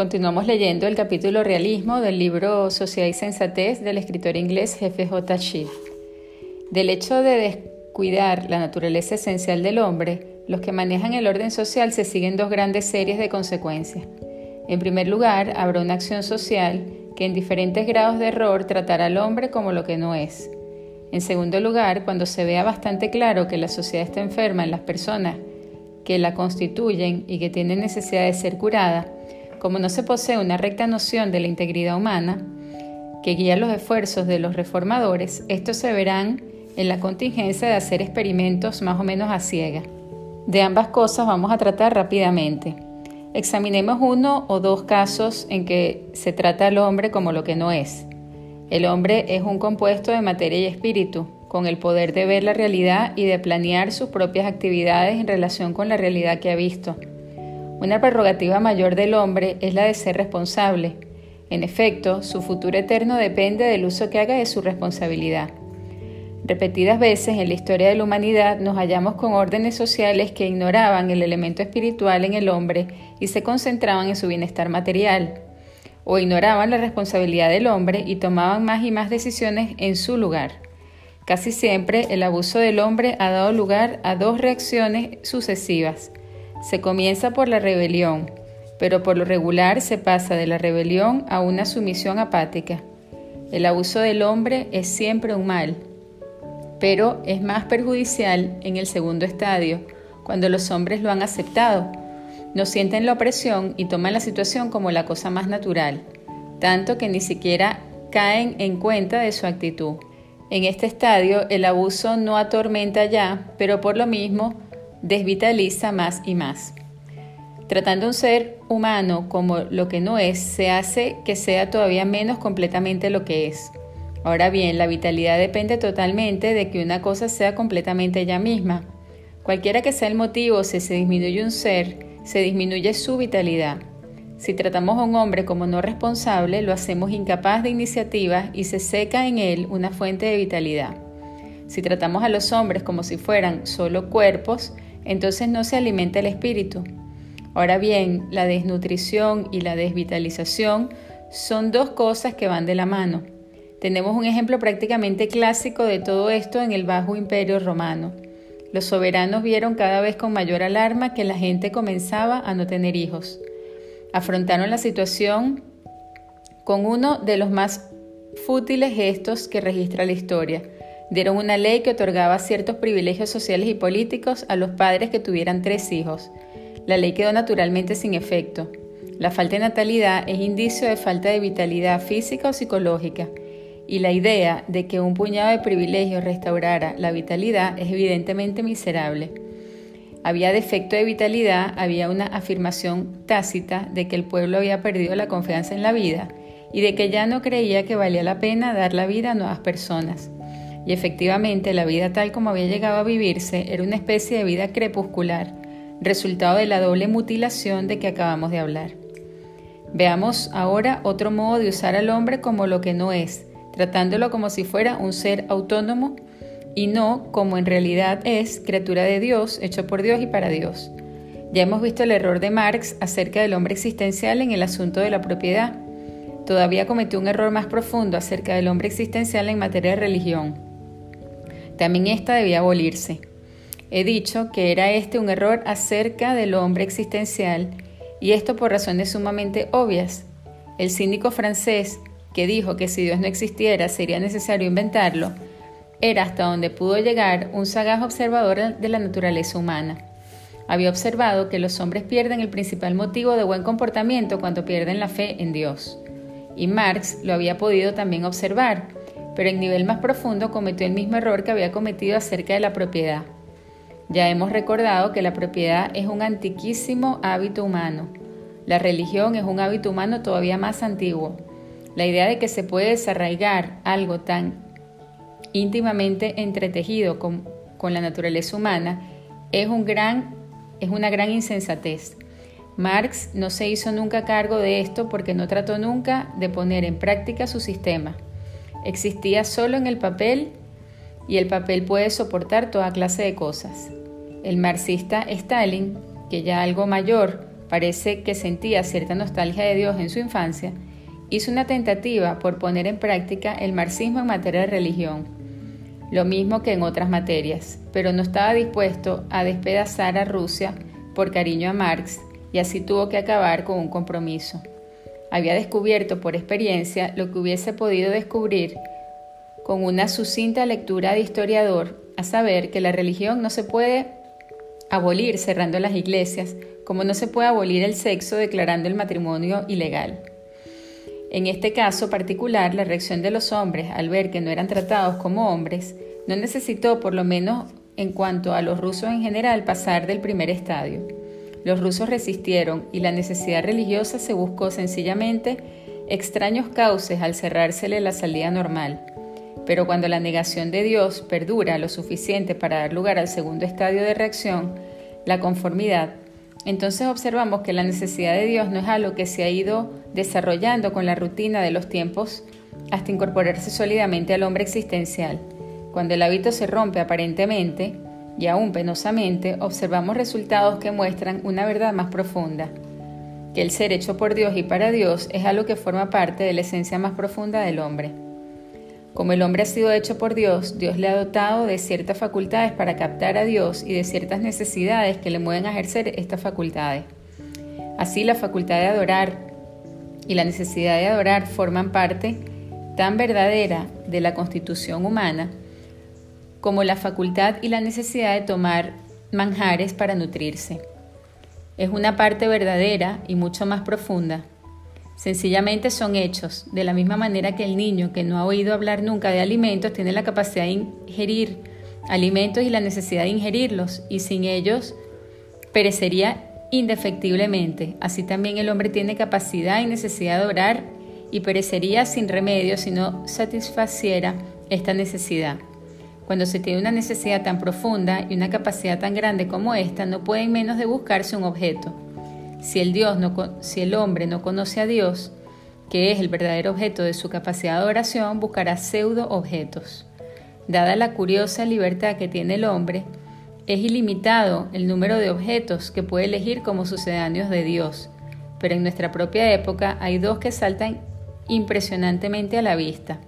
Continuamos leyendo el capítulo Realismo del libro Sociedad y Sensatez del escritor inglés Jefe J. Schiff. Del hecho de descuidar la naturaleza esencial del hombre, los que manejan el orden social se siguen dos grandes series de consecuencias. En primer lugar, habrá una acción social que en diferentes grados de error tratará al hombre como lo que no es. En segundo lugar, cuando se vea bastante claro que la sociedad está enferma en las personas que la constituyen y que tienen necesidad de ser curada, como no se posee una recta noción de la integridad humana que guía los esfuerzos de los reformadores, estos se verán en la contingencia de hacer experimentos más o menos a ciega. De ambas cosas vamos a tratar rápidamente. Examinemos uno o dos casos en que se trata al hombre como lo que no es. El hombre es un compuesto de materia y espíritu, con el poder de ver la realidad y de planear sus propias actividades en relación con la realidad que ha visto. Una prerrogativa mayor del hombre es la de ser responsable. En efecto, su futuro eterno depende del uso que haga de su responsabilidad. Repetidas veces en la historia de la humanidad nos hallamos con órdenes sociales que ignoraban el elemento espiritual en el hombre y se concentraban en su bienestar material, o ignoraban la responsabilidad del hombre y tomaban más y más decisiones en su lugar. Casi siempre el abuso del hombre ha dado lugar a dos reacciones sucesivas. Se comienza por la rebelión, pero por lo regular se pasa de la rebelión a una sumisión apática. El abuso del hombre es siempre un mal, pero es más perjudicial en el segundo estadio, cuando los hombres lo han aceptado, no sienten la opresión y toman la situación como la cosa más natural, tanto que ni siquiera caen en cuenta de su actitud. En este estadio el abuso no atormenta ya, pero por lo mismo desvitaliza más y más. Tratando un ser humano como lo que no es, se hace que sea todavía menos completamente lo que es. Ahora bien, la vitalidad depende totalmente de que una cosa sea completamente ella misma. Cualquiera que sea el motivo, si se disminuye un ser, se disminuye su vitalidad. Si tratamos a un hombre como no responsable, lo hacemos incapaz de iniciativa y se seca en él una fuente de vitalidad. Si tratamos a los hombres como si fueran solo cuerpos, entonces no se alimenta el espíritu. Ahora bien, la desnutrición y la desvitalización son dos cosas que van de la mano. Tenemos un ejemplo prácticamente clásico de todo esto en el Bajo Imperio Romano. Los soberanos vieron cada vez con mayor alarma que la gente comenzaba a no tener hijos. Afrontaron la situación con uno de los más fútiles gestos que registra la historia, dieron una ley que otorgaba ciertos privilegios sociales y políticos a los padres que tuvieran tres hijos. La ley quedó naturalmente sin efecto. La falta de natalidad es indicio de falta de vitalidad física o psicológica, y la idea de que un puñado de privilegios restaurara la vitalidad es evidentemente miserable. Había defecto de vitalidad, había una afirmación tácita de que el pueblo había perdido la confianza en la vida y de que ya no creía que valía la pena dar la vida a nuevas personas. Y efectivamente la vida tal como había llegado a vivirse era una especie de vida crepuscular, resultado de la doble mutilación de que acabamos de hablar. Veamos ahora otro modo de usar al hombre como lo que no es, tratándolo como si fuera un ser autónomo y no como en realidad es, criatura de Dios, hecho por Dios y para Dios. Ya hemos visto el error de Marx acerca del hombre existencial en el asunto de la propiedad. Todavía cometió un error más profundo acerca del hombre existencial en materia de religión. También esta debía abolirse. He dicho que era este un error acerca del hombre existencial, y esto por razones sumamente obvias. El cínico francés, que dijo que si Dios no existiera sería necesario inventarlo, era hasta donde pudo llegar un sagaz observador de la naturaleza humana. Había observado que los hombres pierden el principal motivo de buen comportamiento cuando pierden la fe en Dios. Y Marx lo había podido también observar, pero en nivel más profundo cometió el mismo error que había cometido acerca de la propiedad. Ya hemos recordado que la propiedad es un antiquísimo hábito humano. La religión es un hábito humano todavía más antiguo. La idea de que se puede desarraigar algo tan íntimamente entretejido con, la naturaleza humana es una gran insensatez. Marx no se hizo nunca cargo de esto porque no trató nunca de poner en práctica su sistema existía solo en el papel y el papel puede soportar toda clase de cosas. El marxista Stalin, que ya algo mayor, parece que sentía cierta nostalgia de Dios en su infancia, hizo una tentativa por poner en práctica el marxismo en materia de religión, lo mismo que en otras materias, pero no estaba dispuesto a despedazar a Rusia por cariño a Marx y así tuvo que acabar con un compromiso. Había descubierto por experiencia lo que hubiese podido descubrir con una sucinta lectura de historiador, a saber que la religión no se puede abolir cerrando las iglesias, como no se puede abolir el sexo declarando el matrimonio ilegal. En este caso particular, la reacción de los hombres al ver que no eran tratados como hombres no necesitó, por lo menos en cuanto a los rusos en general, pasar del primer estadio. Los rusos resistieron y la necesidad religiosa se buscó sencillamente extraños cauces al cerrársele la salida normal. Pero cuando la negación de Dios perdura lo suficiente para dar lugar al segundo estadio de reacción, la conformidad, entonces observamos que la necesidad de Dios no es algo que se ha ido desarrollando con la rutina de los tiempos hasta incorporarse sólidamente al hombre existencial. Cuando el hábito se rompe aparentemente y aún penosamente, observamos resultados que muestran una verdad más profunda, que el ser hecho por Dios y para Dios es algo que forma parte de la esencia más profunda del hombre. Como el hombre ha sido hecho por Dios, Dios le ha dotado de ciertas facultades para captar a Dios y de ciertas necesidades que le mueven a ejercer estas facultades. Así la facultad de adorar y la necesidad de adorar forman parte tan verdadera de la constitución humana como la facultad y la necesidad de tomar manjares para nutrirse. Es una parte verdadera y mucho más profunda Sencillamente son hechos, de la misma manera que el niño que no ha oído hablar nunca de alimentos tiene la capacidad de ingerir alimentos y la necesidad de ingerirlos, y sin ellos perecería indefectiblemente. Así también el hombre tiene capacidad y necesidad de orar y perecería sin remedio si no satisfaciera esta necesidad. Cuando se tiene una necesidad tan profunda y una capacidad tan grande como esta, no pueden menos de buscarse un objeto. Si el, hombre no conoce a Dios, que es el verdadero objeto de su capacidad de oración, buscará pseudo objetos. Dada la curiosa libertad que tiene el hombre, es ilimitado el número de objetos que puede elegir como sucedáneos de Dios, pero en nuestra propia época hay dos que saltan impresionantemente a la vista.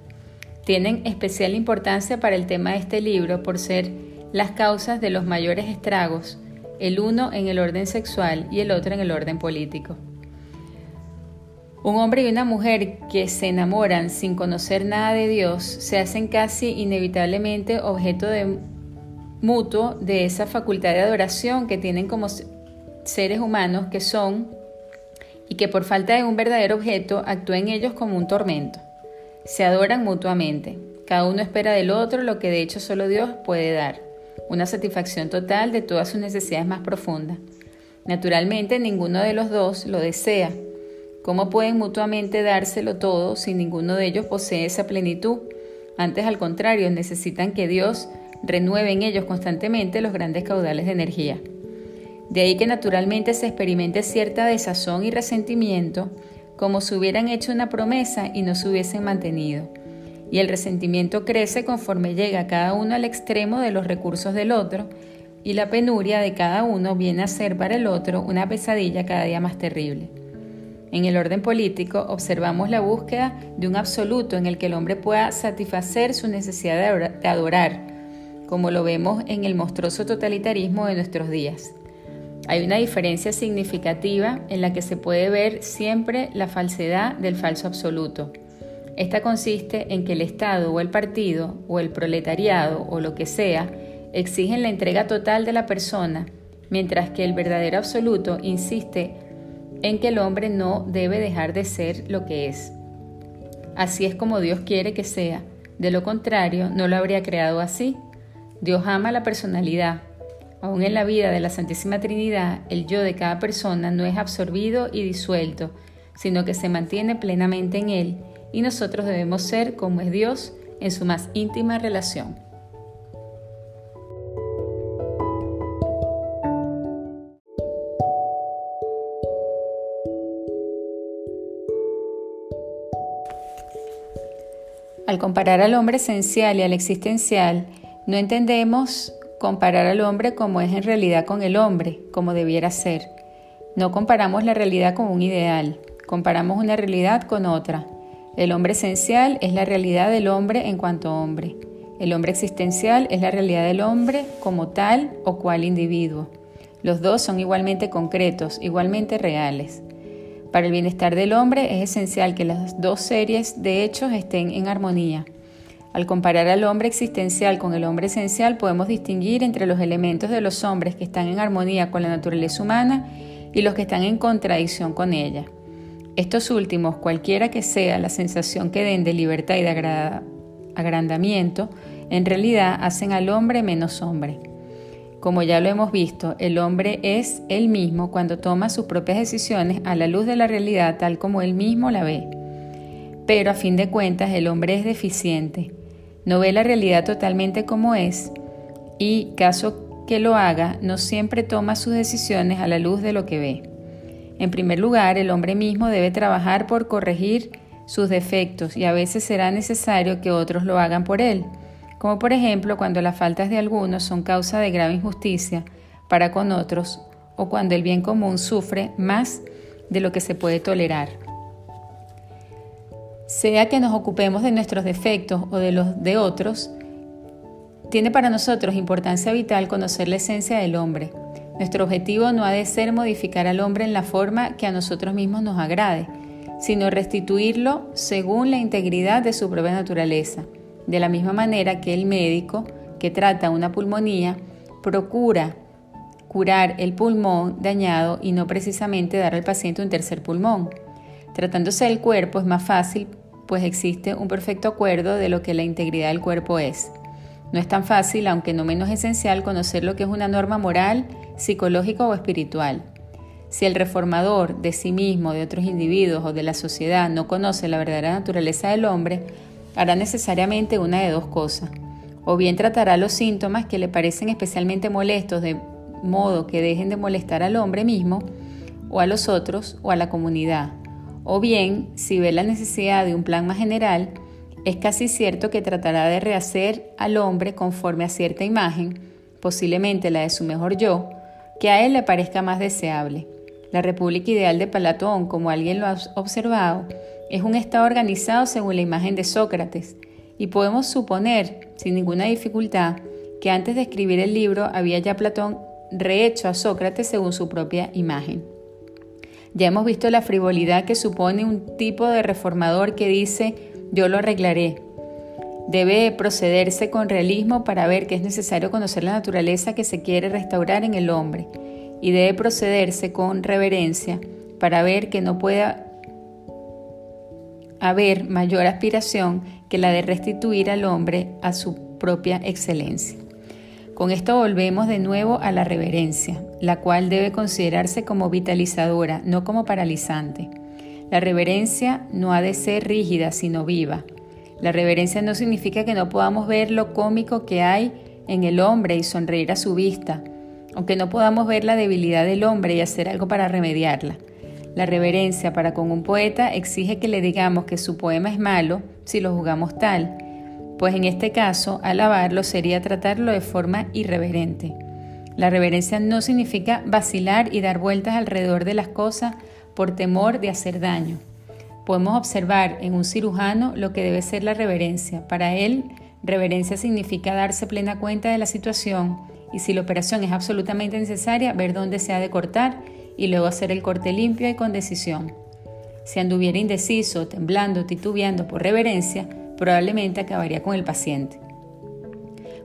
Tienen especial importancia para el tema de este libro por ser las causas de los mayores estragos el uno en el orden sexual y el otro en el orden político. Un hombre y una mujer que se enamoran sin conocer nada de Dios se hacen casi inevitablemente objeto de mutuo de esa facultad de adoración que tienen como seres humanos que son y que por falta de un verdadero objeto actúan ellos como un tormento. Se adoran mutuamente. Cada uno espera del otro lo que de hecho solo Dios puede dar una satisfacción total de todas sus necesidades más profundas. Naturalmente, ninguno de los dos lo desea. ¿Cómo pueden mutuamente dárselo todo si ninguno de ellos posee esa plenitud? Antes, al contrario, necesitan que Dios renueve en ellos constantemente los grandes caudales de energía. De ahí que naturalmente se experimente cierta desazón y resentimiento, como si hubieran hecho una promesa y no se hubiesen mantenido y el resentimiento crece conforme llega cada uno al extremo de los recursos del otro y la penuria de cada uno viene a ser para el otro una pesadilla cada día más terrible. En el orden político observamos la búsqueda de un absoluto en el que el hombre pueda satisfacer su necesidad de adorar, como lo vemos en el monstruoso totalitarismo de nuestros días. Hay una diferencia significativa en la que se puede ver siempre la falsedad del falso absoluto. Esta consiste en que el Estado o el partido o el proletariado o lo que sea exigen la entrega total de la persona, mientras que el verdadero absoluto insiste en que el hombre no debe dejar de ser lo que es. Así es como Dios quiere que sea, de lo contrario no lo habría creado así. Dios ama la personalidad. Aún en la vida de la Santísima Trinidad, el yo de cada persona no es absorbido y disuelto, sino que se mantiene plenamente en él y nosotros debemos ser como es Dios en su más íntima relación. Al comparar al hombre esencial y al existencial, no entendemos comparar al hombre como es en realidad con el hombre, como debiera ser. No comparamos la realidad con un ideal, comparamos una realidad con otra. El hombre esencial es la realidad del hombre en cuanto hombre. El hombre existencial es la realidad del hombre como tal o cual individuo. Los dos son igualmente concretos, igualmente reales. Para el bienestar del hombre es esencial que las dos series de hechos estén en armonía. Al comparar al hombre existencial con el hombre esencial podemos distinguir entre los elementos de los hombres que están en armonía con la naturaleza humana y los que están en contradicción con ella. Estos últimos, cualquiera que sea la sensación que den de libertad y de agrandamiento, en realidad hacen al hombre menos hombre. Como ya lo hemos visto, el hombre es él mismo cuando toma sus propias decisiones a la luz de la realidad tal como él mismo la ve. Pero a fin de cuentas el hombre es deficiente no ve la realidad totalmente como es y, caso que lo haga, no siempre toma sus decisiones a la luz de lo que ve. En primer lugar, el hombre mismo debe trabajar por corregir sus defectos y a veces será necesario que otros lo hagan por él, como por ejemplo cuando las faltas de algunos son causa de grave injusticia para con otros o cuando el bien común sufre más de lo que se puede tolerar. Sea que nos ocupemos de nuestros defectos o de los de otros, tiene para nosotros importancia vital conocer la esencia del hombre. Nuestro objetivo no ha de ser modificar al hombre en la forma que a nosotros mismos nos agrade, sino restituirlo según la integridad de su propia naturaleza. De la misma manera que el médico que trata una pulmonía procura curar el pulmón dañado y no precisamente dar al paciente un tercer pulmón. Tratándose del cuerpo es más fácil pues existe un perfecto acuerdo de lo que la integridad del cuerpo es. No es tan fácil, aunque no menos esencial, conocer lo que es una norma moral, psicológica o espiritual. Si el reformador de sí mismo, de otros individuos o de la sociedad no conoce la verdadera naturaleza del hombre, hará necesariamente una de dos cosas. O bien tratará los síntomas que le parecen especialmente molestos de modo que dejen de molestar al hombre mismo, o a los otros, o a la comunidad o bien, si ve la necesidad de un plan más general, es casi cierto que tratará de rehacer al hombre conforme a cierta imagen, posiblemente la de su mejor yo, que a él le parezca más deseable. La república ideal de Platón, como alguien lo ha observado, es un estado organizado según la imagen de Sócrates, y podemos suponer, sin ninguna dificultad, que antes de escribir el libro había ya Platón rehecho a Sócrates según su propia imagen. Ya hemos visto la frivolidad que supone un tipo de reformador que dice yo lo arreglaré. Debe procederse con realismo para ver que es necesario conocer la naturaleza que se quiere restaurar en el hombre y debe procederse con reverencia para ver que no pueda haber mayor aspiración que la de restituir al hombre a su propia excelencia. Con esto volvemos de nuevo a la reverencia, la cual debe considerarse como vitalizadora, no como paralizante. La reverencia no ha de ser rígida, sino viva. La reverencia no significa que no podamos ver lo cómico que hay en el hombre y sonreír a su vista, aunque no podamos ver la debilidad del hombre y hacer algo para remediarla. La reverencia para con un poeta exige que le digamos que su poema es malo si lo jugamos tal, pues en este caso alabarlo sería tratarlo de forma irreverente. La reverencia no significa vacilar y dar vueltas alrededor de las cosas por temor de hacer daño. Podemos observar en un cirujano lo que debe ser la reverencia. Para él, reverencia significa darse plena cuenta de la situación y si la operación es absolutamente necesaria, ver dónde se ha de cortar y luego hacer el corte limpio y con decisión. Si anduviera indeciso, temblando, titubeando por reverencia, probablemente acabaría con el paciente.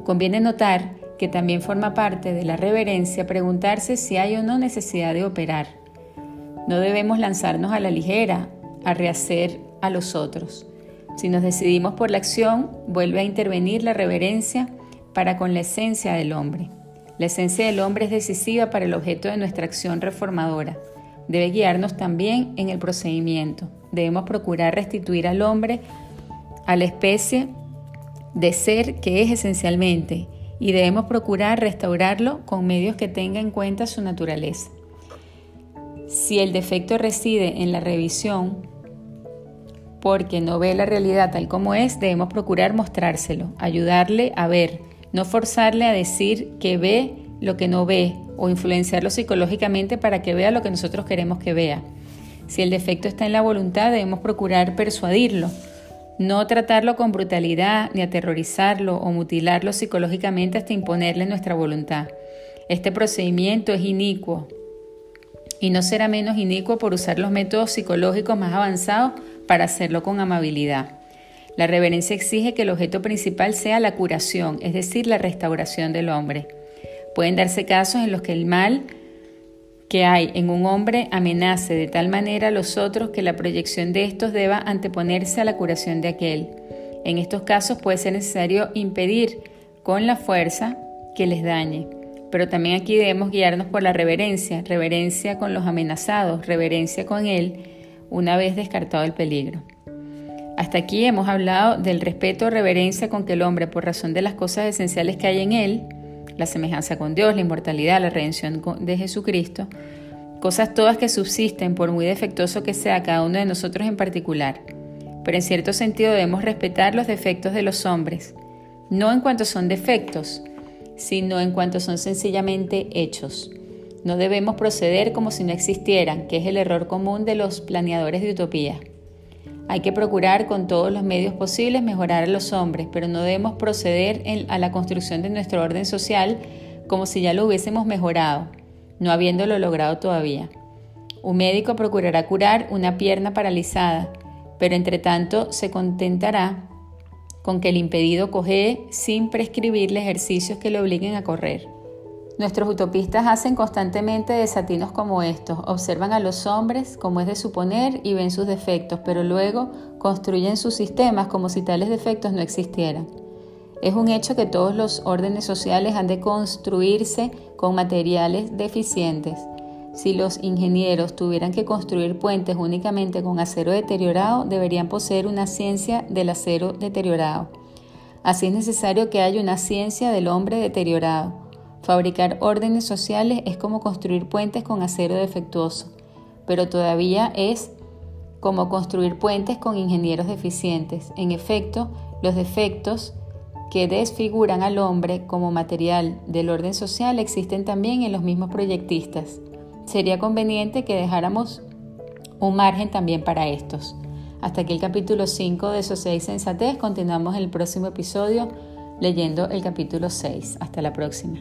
Conviene notar que también forma parte de la reverencia preguntarse si hay o no necesidad de operar. No debemos lanzarnos a la ligera a rehacer a los otros. Si nos decidimos por la acción, vuelve a intervenir la reverencia para con la esencia del hombre. La esencia del hombre es decisiva para el objeto de nuestra acción reformadora. Debe guiarnos también en el procedimiento. Debemos procurar restituir al hombre a la especie de ser que es esencialmente y debemos procurar restaurarlo con medios que tengan en cuenta su naturaleza. Si el defecto reside en la revisión, porque no ve la realidad tal como es, debemos procurar mostrárselo, ayudarle a ver, no forzarle a decir que ve lo que no ve o influenciarlo psicológicamente para que vea lo que nosotros queremos que vea. Si el defecto está en la voluntad, debemos procurar persuadirlo, no tratarlo con brutalidad ni aterrorizarlo o mutilarlo psicológicamente hasta imponerle nuestra voluntad. Este procedimiento es inicuo y no será menos inicuo por usar los métodos psicológicos más avanzados para hacerlo con amabilidad. La reverencia exige que el objeto principal sea la curación, es decir, la restauración del hombre. Pueden darse casos en los que el mal que hay en un hombre amenace de tal manera a los otros que la proyección de estos deba anteponerse a la curación de aquel. En estos casos puede ser necesario impedir con la fuerza que les dañe. Pero también aquí debemos guiarnos por la reverencia, reverencia con los amenazados, reverencia con él, una vez descartado el peligro. Hasta aquí hemos hablado del respeto o reverencia con que el hombre, por razón de las cosas esenciales que hay en él, la semejanza con Dios, la inmortalidad, la redención de Jesucristo, cosas todas que subsisten por muy defectuoso que sea cada uno de nosotros en particular. Pero en cierto sentido debemos respetar los defectos de los hombres, no en cuanto son defectos, sino en cuanto son sencillamente hechos. No debemos proceder como si no existieran, que es el error común de los planeadores de utopía. Hay que procurar con todos los medios posibles mejorar a los hombres, pero no debemos proceder a la construcción de nuestro orden social como si ya lo hubiésemos mejorado, no habiéndolo logrado todavía. Un médico procurará curar una pierna paralizada, pero entre tanto se contentará con que el impedido cojee sin prescribirle ejercicios que le obliguen a correr. Nuestros utopistas hacen constantemente desatinos como estos, observan a los hombres como es de suponer y ven sus defectos, pero luego construyen sus sistemas como si tales defectos no existieran. Es un hecho que todos los órdenes sociales han de construirse con materiales deficientes. Si los ingenieros tuvieran que construir puentes únicamente con acero deteriorado, deberían poseer una ciencia del acero deteriorado. Así es necesario que haya una ciencia del hombre deteriorado Fabricar órdenes sociales es como construir puentes con acero defectuoso, pero todavía es como construir puentes con ingenieros deficientes. En efecto, los defectos que desfiguran al hombre como material del orden social existen también en los mismos proyectistas. Sería conveniente que dejáramos un margen también para estos. Hasta aquí el capítulo 5 de Sociedad y Sensatez. Continuamos el próximo episodio leyendo el capítulo 6. Hasta la próxima.